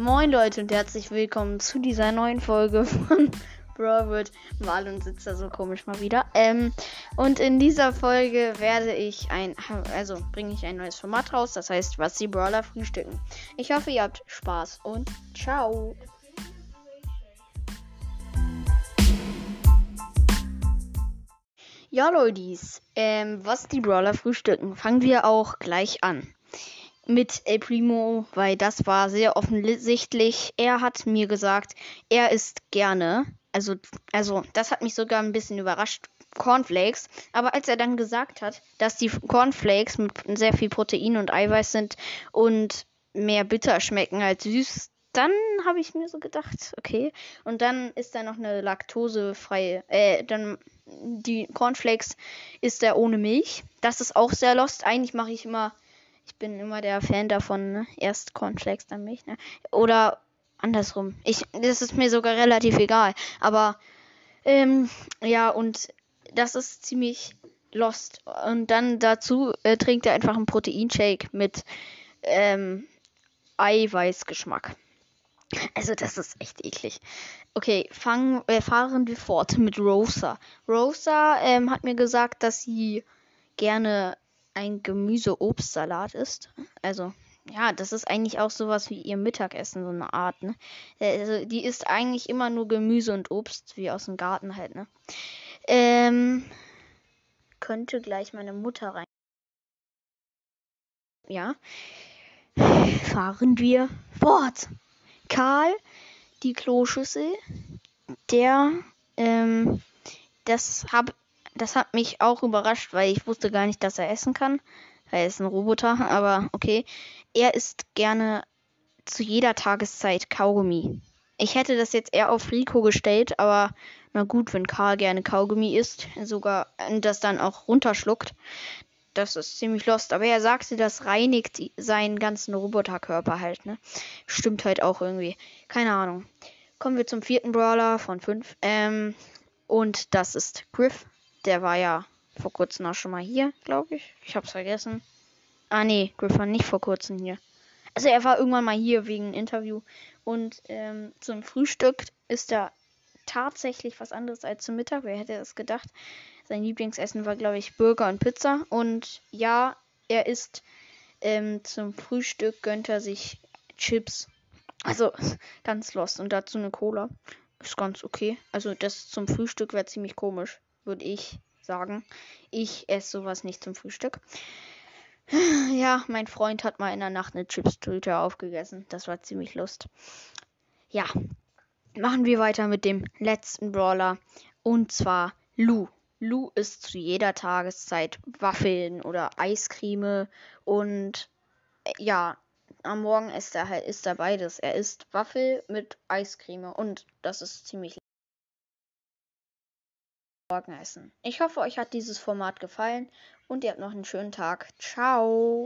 Moin Leute und herzlich willkommen zu dieser neuen Folge von Broward. Marlon sitzt da so komisch mal wieder. Ähm, und in dieser Folge werde ich ein, also bringe ich ein neues Format raus, das heißt, was die Brawler frühstücken. Ich hoffe, ihr habt Spaß und ciao. Ja, Leute, ähm, was die Brawler frühstücken, fangen wir auch gleich an mit El Primo, weil das war sehr offensichtlich. Er hat mir gesagt, er isst gerne. Also, also, das hat mich sogar ein bisschen überrascht. Cornflakes. Aber als er dann gesagt hat, dass die Cornflakes mit sehr viel Protein und Eiweiß sind und mehr bitter schmecken als süß, dann habe ich mir so gedacht, okay. Und dann ist da noch eine laktosefreie, äh, dann die Cornflakes ist er ohne Milch. Das ist auch sehr lost. Eigentlich mache ich immer ich bin immer der Fan davon, ne? Erst Cornflakes, dann Milch, ne? Oder andersrum. Ich, das ist mir sogar relativ egal. Aber, ähm, ja, und das ist ziemlich lost. Und dann dazu äh, trinkt er einfach einen Proteinshake mit, ähm, Eiweißgeschmack. Also das ist echt eklig. Okay, fangen, äh, fahren wir fort mit Rosa. Rosa ähm, hat mir gesagt, dass sie gerne ein Gemüse-Obstsalat ist. Also, ja, das ist eigentlich auch sowas wie ihr Mittagessen, so eine Art, ne? Also, die isst eigentlich immer nur Gemüse und Obst, wie aus dem Garten halt, ne? Ähm, könnte gleich meine Mutter rein. Ja. Fahren wir fort. Karl, die Kloschüssel, der, ähm, das habe das hat mich auch überrascht, weil ich wusste gar nicht, dass er essen kann. Er ist ein Roboter, aber okay. Er isst gerne zu jeder Tageszeit Kaugummi. Ich hätte das jetzt eher auf Rico gestellt, aber na gut, wenn Karl gerne Kaugummi isst, sogar das dann auch runterschluckt, das ist ziemlich lost. Aber er sagte, das reinigt seinen ganzen Roboterkörper halt, ne? Stimmt halt auch irgendwie. Keine Ahnung. Kommen wir zum vierten Brawler von fünf. Ähm, und das ist Griff. Der war ja vor kurzem auch schon mal hier, glaube ich. Ich hab's vergessen. Ah, nee, Griff war nicht vor kurzem hier. Also er war irgendwann mal hier wegen Interview. Und ähm, zum Frühstück ist er tatsächlich was anderes als zum Mittag. Wer hätte das gedacht? Sein Lieblingsessen war, glaube ich, Burger und Pizza. Und ja, er isst ähm, zum Frühstück gönnt er sich Chips. Also ganz lost. Und dazu eine Cola. Ist ganz okay. Also das zum Frühstück wäre ziemlich komisch würde ich sagen. Ich esse sowas nicht zum Frühstück. Ja, mein Freund hat mal in der Nacht eine Chipstüte aufgegessen. Das war ziemlich lust. Ja, machen wir weiter mit dem letzten Brawler. Und zwar Lu. Lu isst zu jeder Tageszeit Waffeln oder Eiscreme und äh, ja, am Morgen isst er halt er beides. Er isst Waffel mit Eiscreme und das ist ziemlich Morgen essen. Ich hoffe, euch hat dieses Format gefallen und ihr habt noch einen schönen Tag. Ciao.